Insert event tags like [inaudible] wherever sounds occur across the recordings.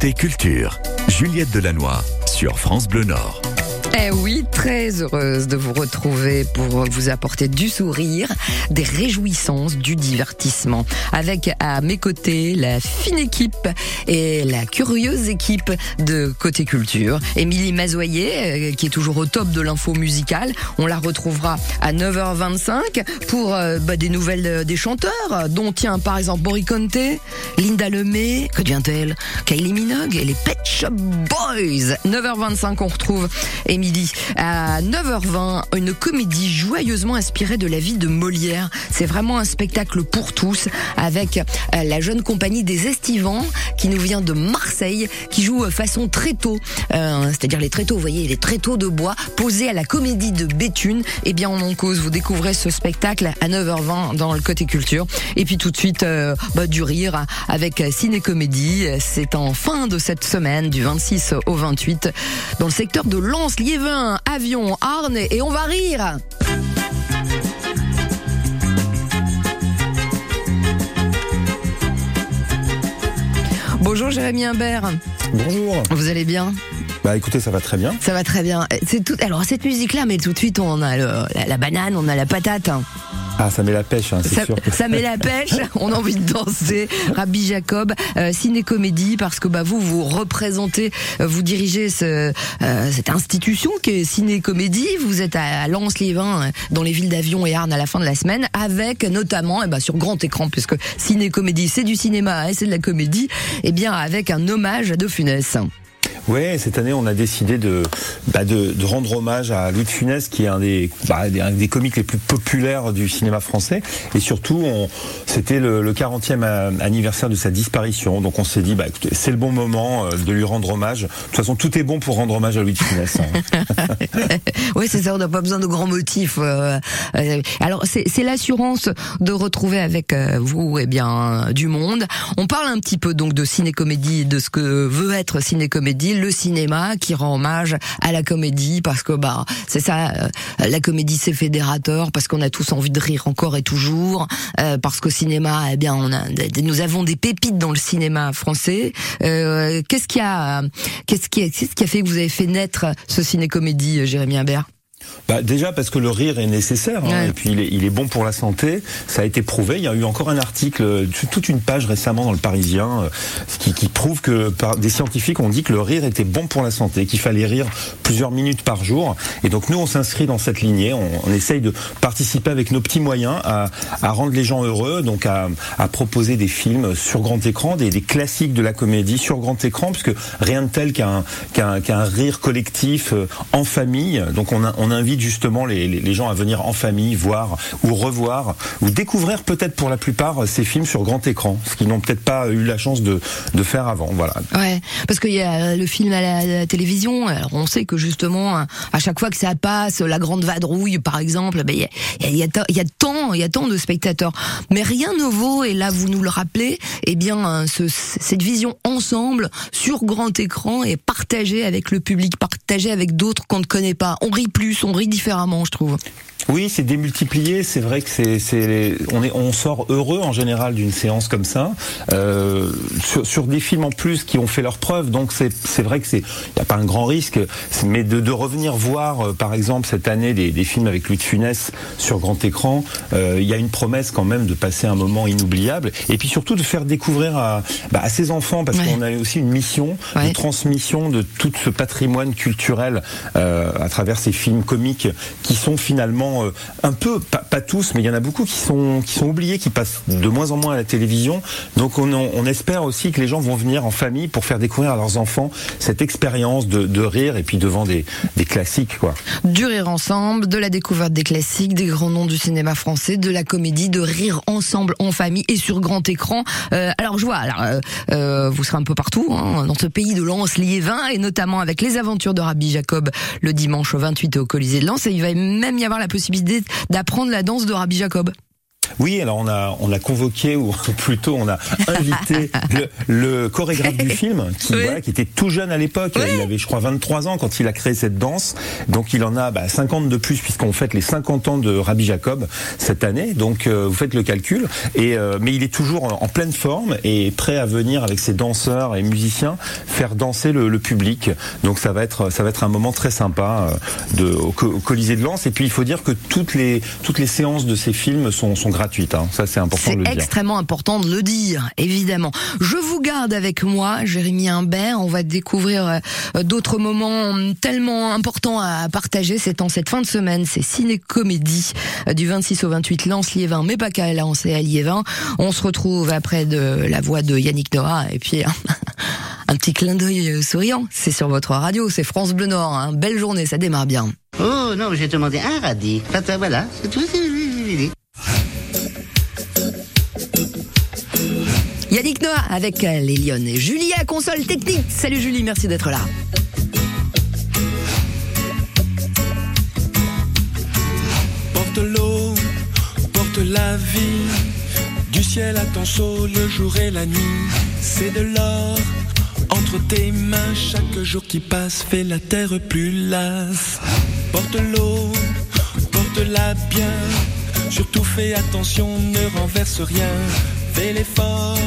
Côté culture, Juliette Delannoy sur France Bleu Nord. Eh oui, très heureuse de vous retrouver pour vous apporter du sourire, des réjouissances, du divertissement. Avec à mes côtés la fine équipe et la curieuse équipe de Côté Culture. Émilie Mazoyer, euh, qui est toujours au top de l'info musicale. On la retrouvera à 9h25 pour euh, bah, des nouvelles euh, des chanteurs, dont tient par exemple Boriconte, Linda Lemay, que devient-elle? Kylie Minogue et les Pet Shop Boys. 9h25, on retrouve Émilie. À 9h20, une comédie joyeusement inspirée de la vie de Molière. C'est vraiment un spectacle pour tous avec euh, la jeune compagnie des Estivants qui nous vient de Marseille, qui joue euh, façon tréteau, euh, c'est-à-dire les tréteaux, vous voyez, les tréteaux de bois posés à la comédie de Béthune. Eh bien, en cause, vous découvrez ce spectacle à 9h20 dans le côté culture. Et puis tout de suite, euh, bah, du rire avec Ciné-Comédie. C'est en fin de cette semaine, du 26 au 28, dans le secteur de Lens, Liévin, Avion, Arne, et on va rire. Bonjour Jérémy Imbert, Bonjour. vous allez bien? Bah écoutez, ça va très bien. Ça va très bien. C'est tout. Alors cette musique-là, mais tout de suite on a le- la, la banane, on a la patate. hein. Ah, ça met la pêche, hein, c'est Ça, sûr. que- ça met la pêche. [laughs] On a envie de danser. Rabbi Jacob, euh, ciné-comédie, parce que bah vous vous représentez, euh, vous dirigez ce, euh, cette institution qui est ciné-comédie. Vous êtes à, à Lens-les-Vins, euh, dans les villes d'Avion et Arnes à la fin de la semaine, avec notamment, eh ben, sur grand écran, puisque ciné-comédie c'est du cinéma et c'est de la comédie, et bien avec un hommage à De Funès. Ouais, cette année, on a décidé de, bah, de, de rendre hommage à Louis de Funès, qui est un des, bah, des, comiques les plus populaires du cinéma français. Et surtout, c'était le, le 40e a- anniversaire de sa disparition. Donc on s'est dit, bah, c'est le bon moment euh, de lui rendre hommage. De toute façon, tout est bon pour rendre hommage à Louis de Funès. hein. [laughs] Oui, c'est ça, on n'a pas besoin de grands motifs. euh, euh, alors, c'est l'assurance de retrouver avec euh, vous eh bien, du monde. On parle un petit peu donc de ciné-comédie, de ce que veut être ciné-comédie, le cinéma qui rend hommage à la comédie, parce que bah c'est ça, euh, la comédie c'est fédérateur, parce qu'on a tous envie de rire encore et toujours, euh, parce qu'au cinéma, eh bien, on a, nous avons des pépites dans le cinéma français. Euh, qu'est-ce qui a, qu'est-ce qui, qu'est-ce qui a fait que vous avez fait naître ce ciné-comédie, euh, Jérémy Imbert? Bah, déjà parce que le rire est nécessaire hein, et puis il est, il est bon pour la santé. Ça a été prouvé. Il y a eu encore un article, euh, toute une page récemment dans le Parisien, euh, qui, qui prouve que par, des scientifiques ont dit que le rire était bon pour la santé, qu'il fallait rire plusieurs minutes par jour. Et donc nous, on s'inscrit dans cette lignée. On, on essaye de participer avec nos petits moyens à, à rendre les gens heureux, donc à, à proposer des films sur grand écran, des, des classiques de la comédie sur grand écran, puisque rien de tel qu'un rire collectif euh, en famille. Donc on, a- on invite justement les, gens à venir en famille voir ou revoir ou découvrir peut-être pour la plupart euh, ces films sur grand écran, ce qu'ils n'ont peut-être pas eu la chance de, faire avant. Voilà. Ouais, parce qu'il y a le film à la, télévision. Alors on sait que justement, à chaque fois que ça passe, la grande vadrouille, par exemple, ben, il y, a, y, y a tant, il y a tant de spectateurs. Mais rien ne vaut, et là vous nous le rappelez, eh bien ce, cette vision ensemble sur grand écran et partagée avec le public, partagée avec d'autres qu'on ne connaît pas. On rit plus, on rit différemment, je trouve. Oui, c'est démultiplié. C'est vrai que c'est, c'est, on est, on sort heureux en général d'une séance comme ça, euh, sur, sur des films en plus qui ont fait leurs preuves. Donc c'est, c'est vrai que c'est, n'y a pas un grand risque, mais de, de revenir voir, euh, par exemple cette année des, des films avec Louis de Funès sur grand écran, euh, il y a une promesse quand même de passer un moment inoubliable, et puis surtout de faire découvrir à, bah, à ses enfants, parce Ouais. qu'on a aussi une mission Ouais. de transmission de tout ce patrimoine culturel euh, à travers ces films comiques qui sont finalement euh, un peu, pas, tous, mais il y en a beaucoup qui sont qui sont oubliés, qui passent de moins en moins à la télévision. Donc on, on espère aussi que les gens vont venir en famille pour faire découvrir à leurs enfants cette expérience de, rire et puis devant des, des classiques quoi. du rire ensemble, de la découverte des classiques, des grands noms du cinéma français, de la comédie, de rire ensemble en famille et sur grand écran. Euh, alors je vois, alors, euh, vous serez un peu partout hein, dans ce pays de Lens, Liévin, et notamment avec les aventures de Rabbi Jacob le dimanche 28 au Il va même y avoir la possibilité d'apprendre la danse de Rabbi Jacob. Oui, alors on a on a convoqué ou [laughs] plutôt on a invité [laughs] le, chorégraphe du film qui qui était tout jeune à l'époque. Il avait je crois 23 ans quand il a créé cette danse. Donc il en a bah, 50 de plus puisqu'on fête les 50 ans de Rabbi Jacob cette année. Donc euh, vous faites le calcul. Et euh, mais il est toujours en, pleine forme et prêt à venir avec ses danseurs et musiciens faire danser le, public. Donc ça va être ça va être un moment très sympa euh, de au, Colisée de Lens. Et puis il faut dire que toutes les toutes les séances de ces films sont, sont gratuites. Hein. Ça c'est important de le dire. C'est extrêmement important de le dire, évidemment. Je vous garde avec moi, Jérémy Imbert. On va découvrir d'autres moments tellement importants à partager. C'est en cette fin de semaine. C'est ciné-comédie du 26 au 28 Lens-Liévin, mais pas qu'à Lens et à Liévin. On se retrouve après de la voix de Yannick Noah et puis un [laughs] petit clin d'œil souriant. C'est sur votre radio, c'est France Bleu Nord. Hein. Belle journée, ça démarre bien. Oh non, j'ai demandé un radis. Voilà, c'est tout. Yannick Noah avec les Lyonnes et Julie à console technique. Salut Julie, merci d'être là. Porte l'eau, porte la vie. Du ciel à ton saut, le jour et la nuit. C'est de l'or entre tes mains. Chaque jour qui passe fait la terre plus lasse. Porte l'eau, porte-la bien. Surtout fais attention, ne renverse rien. Fais l'effort,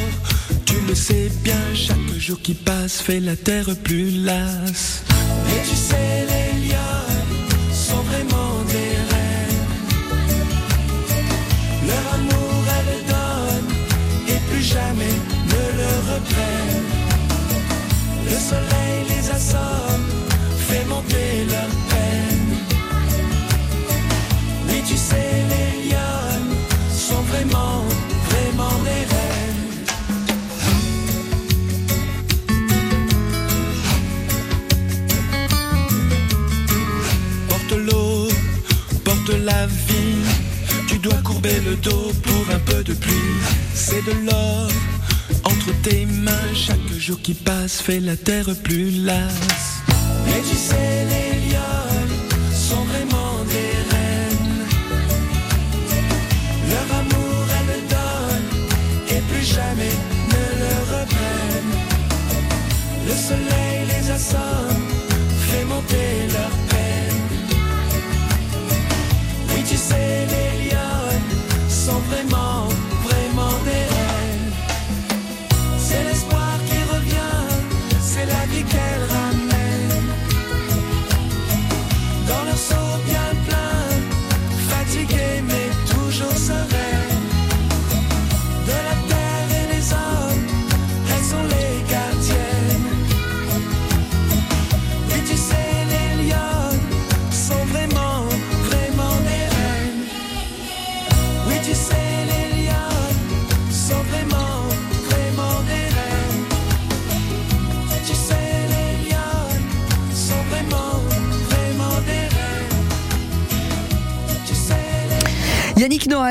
tu le sais bien. Chaque jour qui passe fait la terre plus lasse. Et tu sais, les liens sont vraiment des reines. Leur amour, elle donne et plus jamais ne le reprennent. Le soleil les assomme, fait monter leur peine. Oui, tu sais, les lions sont vraiment la vie. Tu dois courber le dos pour un peu de pluie. C'est de l'or entre tes mains. Chaque jour qui passe fait la terre plus lasse. Mais tu sais, les lions sont vraiment des reines. Leur amour, elles le donnent et plus jamais ne le reprennent. Le soleil les assomme,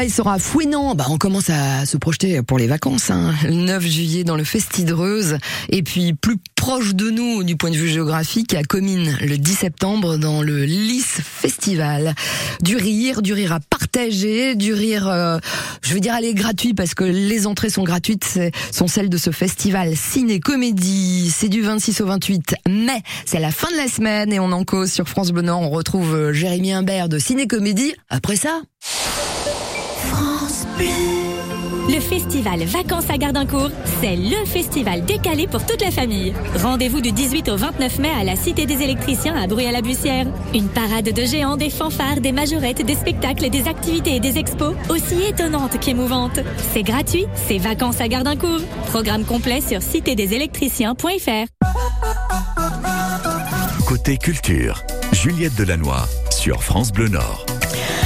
Il sera fouinant. Bah, on commence à se projeter pour les vacances. Hein. Le 9 juillet dans le Festidreuse. Et puis plus proche de nous du point de vue géographique, à Comines le 10 septembre dans le Lys Festival. Du rire, du rire à partager, du rire, euh, je veux dire, aller gratuit parce que les entrées sont gratuites, sont celles de ce festival ciné-comédie. C'est du 26 au 28 mai. C'est la fin de la semaine et on en cause sur France Bleu. On retrouve euh, Jérémy Imbert de ciné-comédie. Après ça. Le festival Vacances à Gardincourt, c'est le festival décalé pour toute la famille. Rendez-vous du 18 au 29 mai à la Cité des électriciens à Bruy-à-la-Bussière. Une parade de géants, des fanfares, des majorettes, des spectacles, des activités et des expos aussi étonnantes qu'émouvantes. C'est gratuit, c'est Vacances à Gardincourt. Programme complet sur citédesélectriciens.fr. Côté culture, Juliette Delannoy sur France Bleu Nord.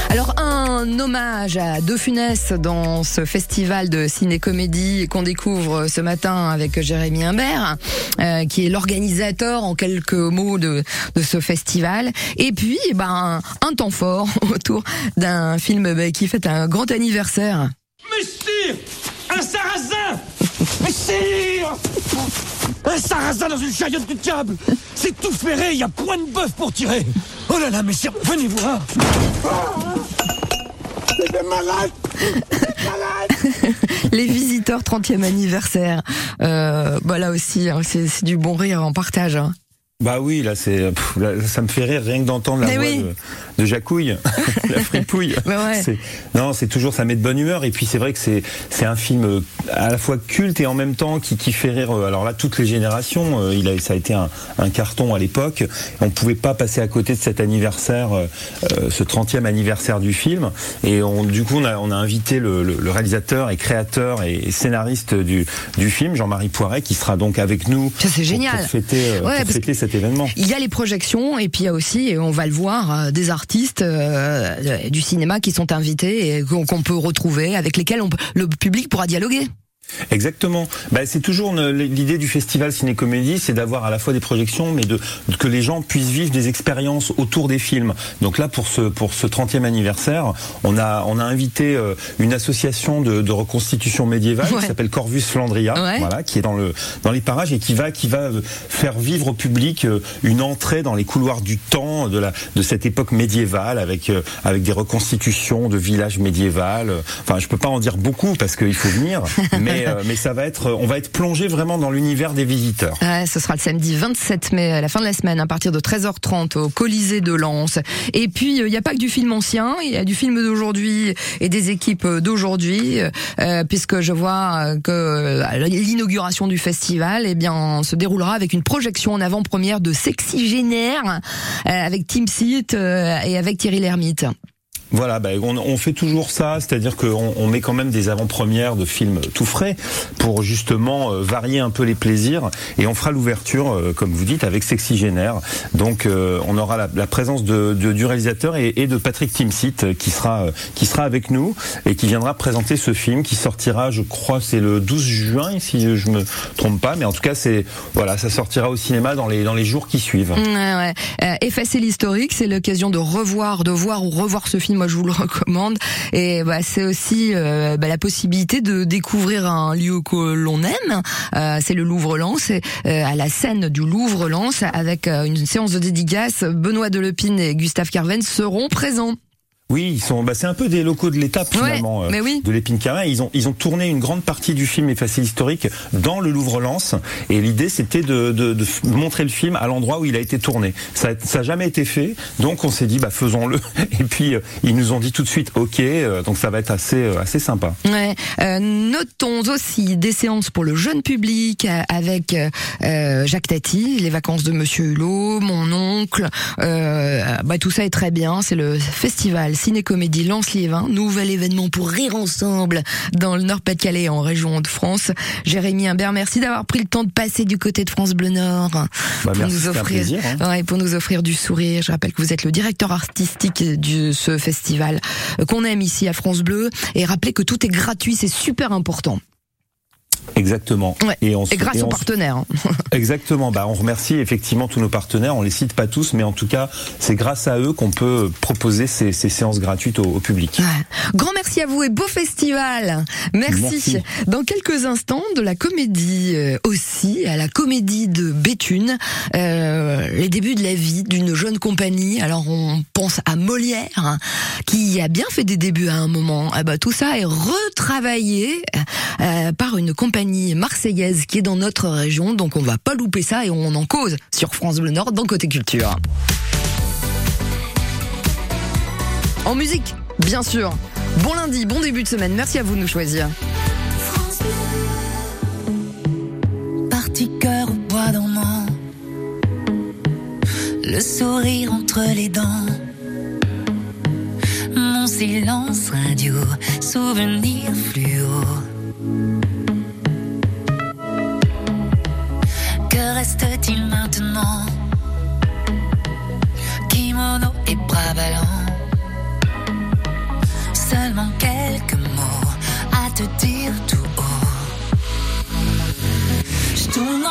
Alors un hommage à De Funès dans ce festival de ciné-comédie qu'on découvre ce matin avec Jérémy Imbert, euh, qui est l'organisateur en quelques mots de, ce festival. Et puis, eh ben, un temps fort [laughs] autour d'un film bah, qui fête un grand anniversaire. Messire Un sarrasin. Messire Un sarrasin dans une chariote du diable. C'est tout ferré, il y a point de bœuf pour tirer. Oh là là, messire, venez voir C'était malade [laughs] Les visiteurs 30e anniversaire. Euh, bah là aussi, hein, c'est c'est du bon rire en partage. hein. Bah oui, là c'est, ça me fait rire rien que d'entendre la Mais voix oui. de, de Jacouille, [laughs] la fripouille. [laughs] Ouais. Non, c'est toujours, ça met de bonne humeur. Et puis c'est vrai que c'est, c'est un film euh, à la fois culte et en même temps qui, qui fait rire. euh, Alors là, toutes les générations. euh, Il a, ça a été un, un carton à l'époque. On pouvait pas passer à côté de cet anniversaire, euh, ce 30e anniversaire du film. Et on, du coup, on a, on a invité le, le- le réalisateur et créateur et scénariste du, du film, Jean-Marie Poiret, qui sera donc avec nous. Ça, c'est pour- génial. Pour fêter, Ouais, pour Il y a les projections et puis il y a aussi, on va le voir, euh, des artistes euh, du cinéma qui sont invités et qu'on peut retrouver, avec lesquels le public pourra dialoguer. Exactement. Bah, c'est toujours l'idée du festival Ciné-Comédie, c'est d'avoir à la fois des projections, mais de, que les gens puissent vivre des expériences autour des films. Donc là, pour ce pour ce 30e anniversaire, on a on a invité euh, une association de, de reconstitution médiévale Ouais. qui s'appelle Corvus Flandria, Ouais. voilà, qui est dans le dans les parages et qui va qui va euh, faire vivre au public euh, une entrée dans les couloirs du temps de la de cette époque médiévale avec avec des reconstitutions de villages médiévales. Enfin, je peux pas en dire beaucoup parce qu'il faut venir, [laughs] mais [laughs] euh, mais ça va être on va être plongé vraiment dans l'univers des visiteurs. Ouais, ce sera le samedi 27 mai, à la fin de la semaine, à partir de 13h30 au Colisée de Lens. Et puis, euh, il n'y a pas que du film ancien, il y a du film d'aujourd'hui et des équipes d'aujourd'hui, euh, puisque je vois euh, que euh, l'inauguration du festival eh bien, se déroulera avec une projection en avant-première de Sexygénaire, euh, avec Tim Seat euh, et avec Thierry Lhermitte. Voilà, bah, on, on fait toujours ça, c'est-à-dire qu'on on met quand même des avant-premières de films tout frais pour justement euh, varier un peu les plaisirs. Et on fera l'ouverture, euh, comme vous dites, avec Sexygénaire. Donc euh, on aura la, la présence du réalisateur et, de Patrick Timsit qui sera qui sera avec nous et qui viendra présenter ce film qui sortira, je crois, c'est le 12 juin, si je me trompe pas. Mais en tout cas, c'est voilà, ça sortira au cinéma dans les dans les jours qui suivent. Effacer l'historique, c'est l'occasion de revoir, de voir ou revoir ce film. Moi, je vous le [laughs] recommande. Et bah, c'est aussi euh, bah, la possibilité de découvrir un lieu que l'on aime. Euh, c'est le Louvre-Lens, euh, à la scène du Louvre-Lens, avec euh, une séance de dédicace. Benoît Delepine et Gustave Carven seront présents. Oui, ils sont. Bah, c'est un peu des locaux de l'État finalement Ouais, mais oui. de l'Épine Carré. Ils ont ils ont tourné une grande partie du film Effacé historique dans le Louvre-Lens et l'idée c'était de, de, de montrer le film à l'endroit où il a été tourné. Ça ça a jamais été fait, donc on s'est dit bah faisons-le. [laughs] Et puis euh, ils nous ont dit tout de suite OK, euh, donc ça va être assez euh, assez sympa. Ouais. Euh, notons aussi des séances pour le jeune public euh, avec euh, Jacques Tati, les vacances de Monsieur Hulot, mon oncle. Euh, bah, tout ça est très bien. C'est le festival Ciné-Comédie Lens-Liévin, nouvel événement pour rire ensemble dans le Nord-Pas-de-Calais en région de France. Jérémy Imbert, merci d'avoir pris le temps de passer du côté de France Bleu Nord Bah, pour merci, nous offrir, plaisir, hein. ouais, pour nous offrir du sourire. Je rappelle que vous êtes le directeur artistique de ce festival qu'on aime ici à France Bleu. Et rappelez que tout est gratuit, c'est super important. Exactement. Ouais. Et, on se- Et grâce et aux on partenaires. hein. [laughs] Exactement. Bah, on remercie effectivement tous nos partenaires. On les cite pas tous, mais en tout cas, c'est grâce à eux qu'on peut proposer ces, ces séances gratuites au, au public. Ouais. Grand merci à vous et beau festival. Merci. Merci. Dans quelques instants, de la comédie euh, aussi, à la comédie de Béthune, euh, les débuts de la vie d'une jeune compagnie. Alors on pense à Molière, hein, qui a bien fait des débuts à un moment. Ah bah, tout ça est retravaillé euh, par une compagnie marseillaise qui est dans notre région, donc on va pas louper ça et on en cause sur France Bleu Nord dans Côté Culture. En musique, bien sûr. Bon lundi, bon début de semaine. Merci à vous de nous choisir. Parti le sourire entre les dents, mon silence radio, souvenir fluo. Maintenant Kimono et bras ballants, seulement quelques mots à te dire tout haut. Je tourne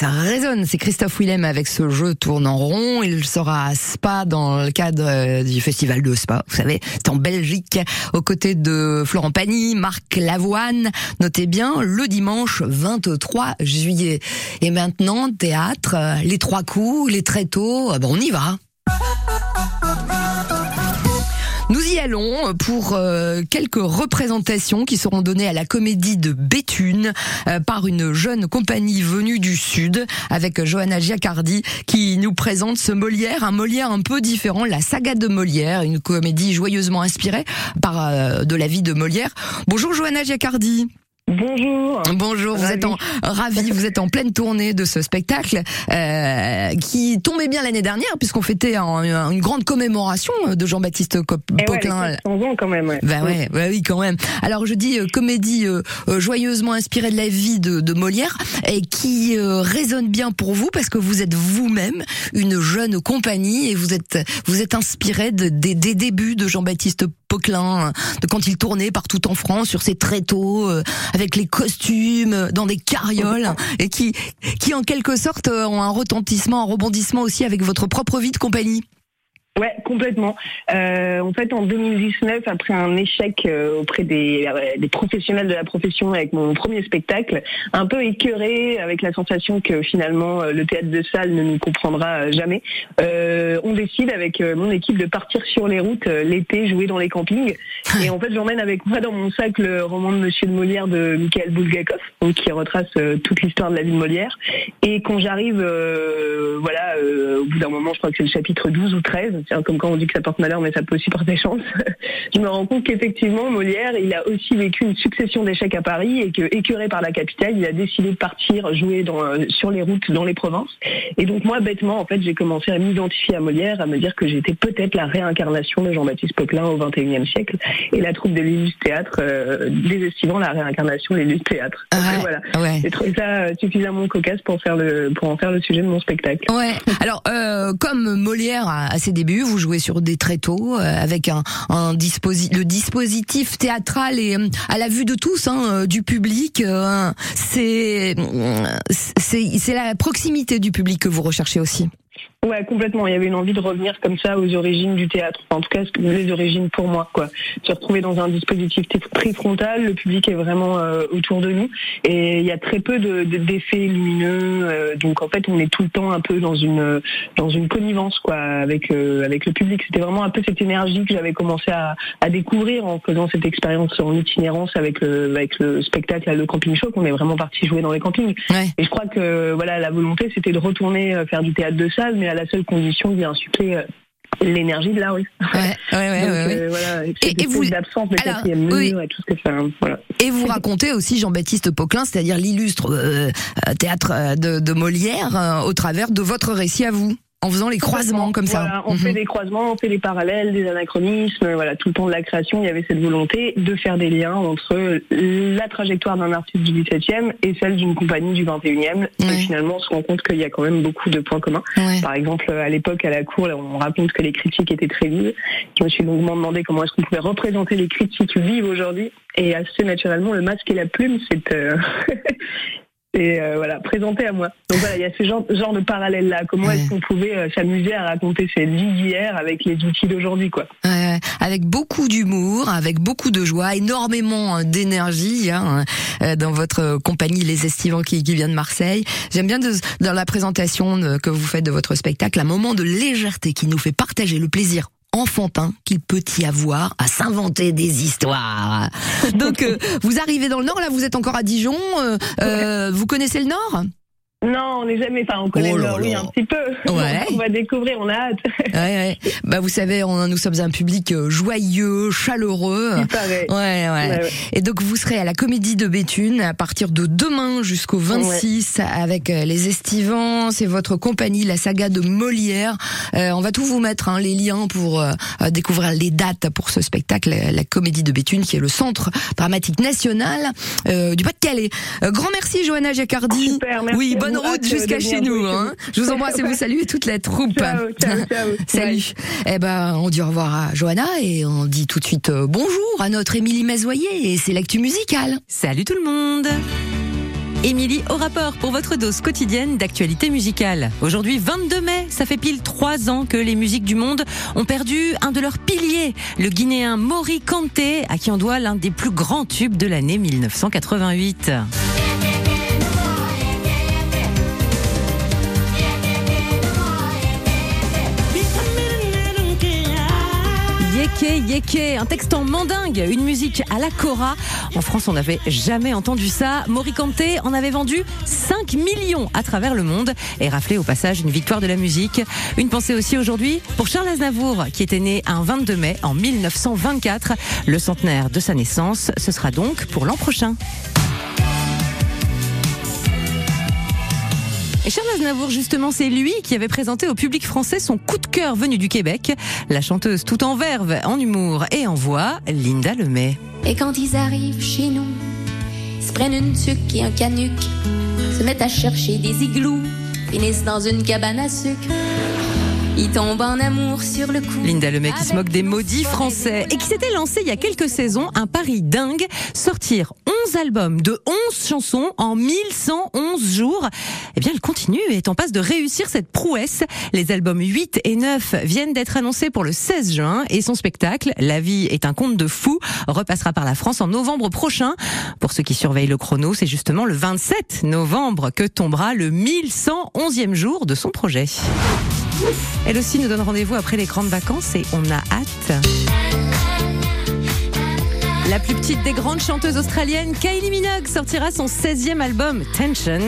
ça résonne. C'est Christophe Willem avec ce jeu tourne en rond. Il sera à Spa dans le cadre euh, du festival de Spa. Vous savez, c'est en Belgique, aux côtés de Florent Pagny, Marc Lavoine. Notez bien, le dimanche 23 juillet. Et maintenant, théâtre, euh, les trois coups, les tréteaux, euh, bon, on y va. Allons pour euh, quelques représentations qui seront données à la comédie de Béthune euh, par une jeune compagnie venue du Sud avec Johanna Giacardi qui nous présente ce Molière, un Molière un peu différent, la saga de Molière, une comédie joyeusement inspirée par euh, de la vie de Molière. Bonjour Johanna Giacardi. Bonjour. Bonjour, vous Ravi. êtes en ravi, vous êtes en pleine tournée de ce spectacle euh, qui tombait bien l'année dernière puisqu'on fêtait un- une grande commémoration de Jean-Baptiste Cop- ouais, Poquelin. les 400 ans quand même. Ouais. Ben ouais, ouais, oui quand même. Alors je dis euh, comédie euh, euh, joyeusement inspirée de la vie de, de Molière et qui euh, résonne bien pour vous parce que vous êtes vous-même une jeune compagnie et vous êtes vous êtes inspiré de- des, des débuts de Jean-Baptiste Poquelin, de quand il tournait partout en France sur ses tréteaux euh, avec les costumes euh, dans des carrioles et qui qui en quelque sorte euh, ont un retentissement, un rebondissement aussi avec votre propre vie de compagnie. Ouais, complètement. Euh, en fait, en 2019, après un échec euh, auprès des, euh, des professionnels de la profession avec mon premier spectacle, un peu écœuré avec la sensation que finalement euh, le théâtre de salle ne nous comprendra euh, jamais, on décide avec mon équipe de partir sur les routes l'été, jouer dans les campings. Et en fait, j'emmène avec moi dans mon sac le roman de Monsieur de Molière de Michael Bulgakov, donc qui retrace toute l'histoire de la vie de Molière. Et quand j'arrive, voilà, au bout d'un moment, je crois que c'est le chapitre 12 ou 13, tiens, comme quand on dit que ça porte malheur, mais ça peut aussi porter chance, [laughs] je me rends compte qu'effectivement, Molière, il a aussi vécu une succession d'échecs à Paris et que, écœuré par la capitale, il a décidé de partir jouer dans, euh, sur les routes dans les provinces. Et donc moi, bêtement, en fait, j'ai commencé à m'identifier à Molière, à me dire que j'étais peut-être la réincarnation de Jean-Baptiste Poquelin au XXIe siècle et la troupe de l'Illus Théâtre, euh, déestivant la réincarnation de l'Illus Théâtre. Donc, Ouais, voilà. ouais. J'ai trouvé ça euh, suffisamment cocasse pour faire le pour en faire le sujet de mon spectacle. Ouais. Alors, euh, comme Molière à ses débuts, vous jouez sur des tréteaux avec un, un disposi le dispositif théâtral et euh, à la vue de tous, hein, euh, du public. euh, c'est c'est la proximité du public que vous recherchez aussi. Ouais, complètement. Il y avait une envie de revenir comme ça aux origines du théâtre. Enfin, en tout cas, les origines pour moi, quoi. Se retrouver dans un dispositif très frontal, le public est vraiment euh, autour de nous et il y a très peu de de- d'effets lumineux. euh, donc en fait, on est tout le temps un peu dans une dans une connivence, quoi, avec euh, avec le public. C'était vraiment un peu cette énergie que j'avais commencé à, à découvrir en faisant cette expérience en itinérance avec le avec le spectacle à le camping show. On est vraiment parti jouer dans les campings. Ouais. Et je crois que voilà, la volonté, c'était de retourner euh, faire du théâtre de salle, mais à la seule condition d'y insuffler euh, l'énergie de la rue. Ouais, ouais, [laughs] ouais, Donc, ouais, ouais. euh, voilà, Et- vous- espèce d'absence de alors, quatrième mur oui. et tout ce que ça. Voilà. Et vous racontez aussi Jean-Baptiste Poquelin, c'est-à-dire l'illustre euh, euh, théâtre de, de Molière, euh, au travers de votre récit à vous, en faisant les croisements comme ça. Voilà, on Mhm. fait des croisements, on fait des parallèles, des anachronismes. Voilà, tout le temps de la création, il y avait cette volonté de faire des liens entre la trajectoire d'un artiste du 17e et celle d'une compagnie du 21e. Ouais. Et finalement, on se rend compte qu'il y a quand même beaucoup de points communs. Ouais. Par exemple, à l'époque, à la cour, là, on raconte que les critiques étaient très vives. Je me suis longuement demandé comment est-ce qu'on pouvait représenter les critiques vives aujourd'hui. Et assez naturellement, le masque et la plume, c'est euh, [laughs] c'est, euh, voilà présenté à moi. Donc voilà, il y a ce genre, genre de parallèle là. Comment Ouais. est-ce qu'on pouvait euh, s'amuser à raconter ces vies d'hier avec les outils d'aujourd'hui, quoi. Ouais, avec beaucoup d'humour, avec beaucoup de joie, énormément euh, d'énergie hein, euh, dans votre euh, compagnie Les Estivants qui, qui vient de Marseille. J'aime bien de- dans la présentation que vous faites de votre spectacle un moment de légèreté qui nous fait partager le plaisir enfantin qu'il peut y avoir à s'inventer des histoires. [laughs] Donc euh, vous arrivez dans le Nord, là vous êtes encore à Dijon, euh, euh, vous connaissez le Nord? Non, on n'est jamais. Enfin, on connaît Oh le là Nord, oui, là. un petit peu. [laughs] Ouais. on va découvrir, on a hâte. [laughs] Ouais, ouais. Bah, vous savez, on, nous sommes un public euh, joyeux, chaleureux. Ouais, ouais. Et donc vous serez à la Comédie de Béthune à partir de demain jusqu'au 26 avec euh, les Estivants. C'est votre compagnie, la saga de Molière. Euh, on va tout vous mettre hein, les liens pour euh, euh, découvrir les dates pour ce spectacle, la, Comédie de Béthune, qui est le centre dramatique national euh, du Pas-de-Calais. Euh, grand merci, Johanna Jacardi. Super, merci oui, bonne route jusqu'à chez nous. Hein. Je vous embrasse et vous salue toute la troupe. Ciao, ciao, ciao. [laughs] Salut. Eh ben, on dit au revoir à Johanna et on dit tout de suite euh, bonjour à notre Émilie Mazoyer et c'est l'actu musicale. Salut tout le monde Émilie au rapport pour votre dose quotidienne d'actualité musicale. Aujourd'hui 22 mai, ça fait pile trois ans que les musiques du monde ont perdu un de leurs piliers, le Guinéen Mori Kanté, à qui on doit l'un des plus grands tubes de l'année 1988. Yeke un texte en mandingue, une musique à la Cora. En France, on n'avait jamais entendu ça. Morikante en avait vendu 5 millions à travers le monde et raflé au passage une victoire de la musique. Une pensée aussi aujourd'hui pour Charles Aznavour, qui était né un 22 mai en 1924. Le centenaire de sa naissance, ce sera donc pour l'an prochain. Charles justement, c'est lui qui avait présenté au public français son coup de cœur venu du Québec. La chanteuse tout en verve, en humour et en voix, Linda Lemay. Et quand ils arrivent chez nous, ils se prennent une tuque et un canuc, se mettent à chercher des igloos, finissent dans une cabane à sucre. Ils tombent en amour sur le coup. Linda Lemay qui se moque des maudits français et qui s'était lancé il y a quelques saisons un pari dingue, sortir 11 albums de 11 chansons en 1111 jours. Eh bien, elle continue et est en passe de réussir cette prouesse. Les albums 8 et 9 viennent d'être annoncés pour le 16 juin et son spectacle, La vie est un conte de fou, repassera par la France en novembre prochain. Pour ceux qui surveillent le chrono, c'est justement le 27 novembre que tombera le 1111e jour de son projet. Elle aussi nous donne rendez-vous après les grandes vacances et on a hâte. La plus petite des grandes chanteuses australiennes, Kylie Minogue, sortira son 16e album Tension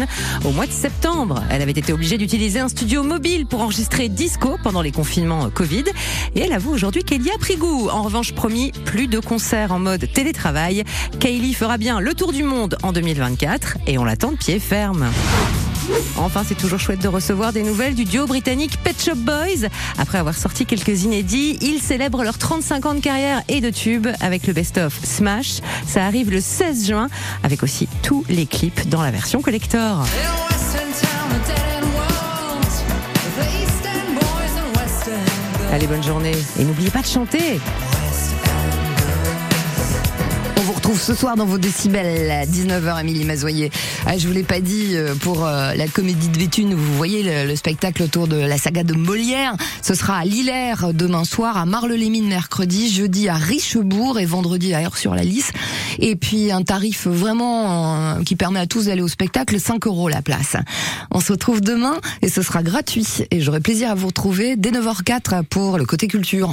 au mois de septembre. Elle avait été obligée d'utiliser un studio mobile pour enregistrer Disco pendant les confinements Covid. Et elle avoue aujourd'hui qu'elle y a pris goût. En revanche, promis, plus de concerts en mode télétravail. Kylie fera bien le tour du monde en 2024 et on l'attend de pied ferme. Enfin, c'est toujours chouette de recevoir des nouvelles du duo britannique Pet Shop Boys. Après avoir sorti quelques inédits, ils célèbrent leurs 35 ans de carrière et de tubes avec le best-of Smash. Ça arrive le 16 juin avec aussi tous les clips dans la version collector. Allez, bonne journée. Et n'oubliez pas de chanter. Retrouve ce soir dans vos décibels à 19h, Émilie Mazoyer. Ah, je vous l'ai pas dit euh, pour euh, la comédie de Béthune, vous voyez le, le spectacle autour de la saga de Molière. Ce sera à Lillers demain soir, à Marle-les-Mines mercredi, jeudi à Richebourg et vendredi à Air-sur-la-Lys. Et puis un tarif vraiment euh, qui permet à tous d'aller au spectacle, 5 euros la place. On se retrouve demain et ce sera gratuit. Et j'aurai plaisir à vous retrouver dès 9h04 pour le côté culture.